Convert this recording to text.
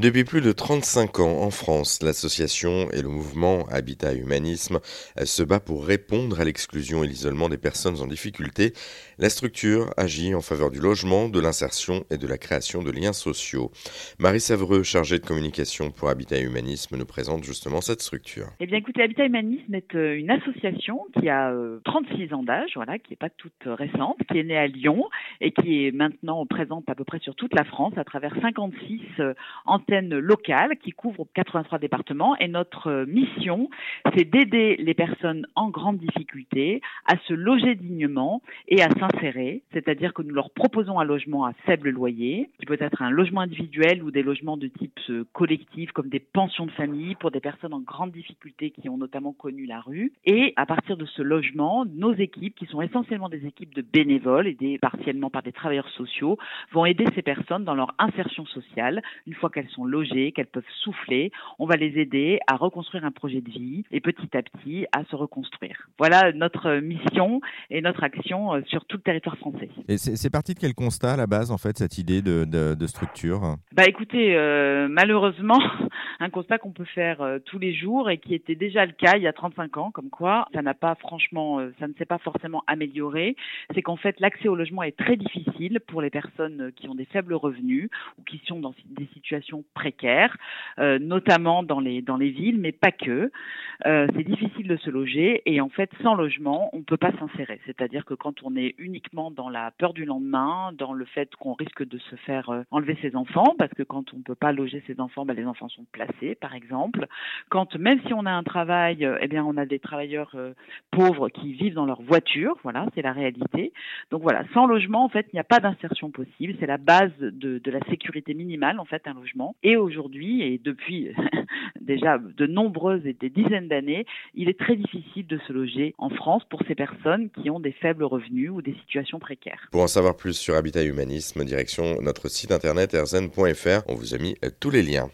Depuis plus de 35 ans en France, l'association et le mouvement Habitat Humanisme se bat pour répondre à l'exclusion et l'isolement des personnes en difficulté. La structure agit en faveur du logement, de l'insertion et de la création de liens sociaux. Marie Savreux, chargée de communication pour Habitat Humanisme, nous présente justement cette structure. Eh bien écoutez, Habitat Humanisme est euh, une association qui a 36 euh, ans d'âge, voilà, qui n'est pas toute récente, qui est née à Lyon et qui est maintenant présente à peu près sur toute la France à travers 56 en antenne locale qui couvre 83 départements et notre euh, mission, c'est d'aider les personnes en grande difficulté à se loger dignement et à s'insérer, c'est-à-dire que nous leur proposons un logement à faible loyer, qui peut être un logement individuel ou des logements de type euh, collectif comme des pensions de famille pour des personnes en grande difficulté qui ont notamment connu la rue. Et à partir de ce logement, nos équipes, qui sont essentiellement des équipes de bénévoles aidées partiellement par des travailleurs sociaux, vont aider ces personnes dans leur insertion sociale une fois qu'elles sont logées, qu'elles peuvent souffler. On va les aider à reconstruire un projet de vie et petit à petit à se reconstruire. Voilà notre mission et notre action euh, sur tout le territoire français. Et c'est parti de quel constat à la base en fait cette idée de, structure? Bah écoutez, euh, malheureusement, un constat qu'on peut faire euh, tous les jours et qui était déjà le cas il y a 35 ans, comme quoi ça n'a pas franchement, ça ne s'est pas forcément amélioré. C'est qu'en fait l'accès au logement est très difficile pour les personnes qui ont des faibles revenus ou qui sont dans des situations précaires, euh, notamment dans les, dans les villes, mais pas que. Euh, c'est difficile de se loger et en fait, sans logement, on ne peut pas s'insérer. C'est-à-dire que quand on est uniquement dans la peur du lendemain, dans le fait qu'on risque de se faire euh, enlever ses enfants, parce que quand on ne peut pas loger ses enfants, ben, les enfants sont placés, par exemple. Quand même si on a un travail, eh bien, on a des travailleurs pauvres qui vivent dans leur voiture. Voilà, c'est la réalité. Donc voilà, sans logement, en fait, il n'y a pas d'insertion possible. C'est la base de, de la sécurité minimale, en fait, un logement. Et aujourd'hui, et depuis déjà de nombreuses et des dizaines d'années, il est très difficile de se loger en France pour ces personnes qui ont des faibles revenus ou des situations précaires. Pour en savoir plus sur Habitat Humanisme, direction notre site internet erzen.fr. On vous a mis tous les liens.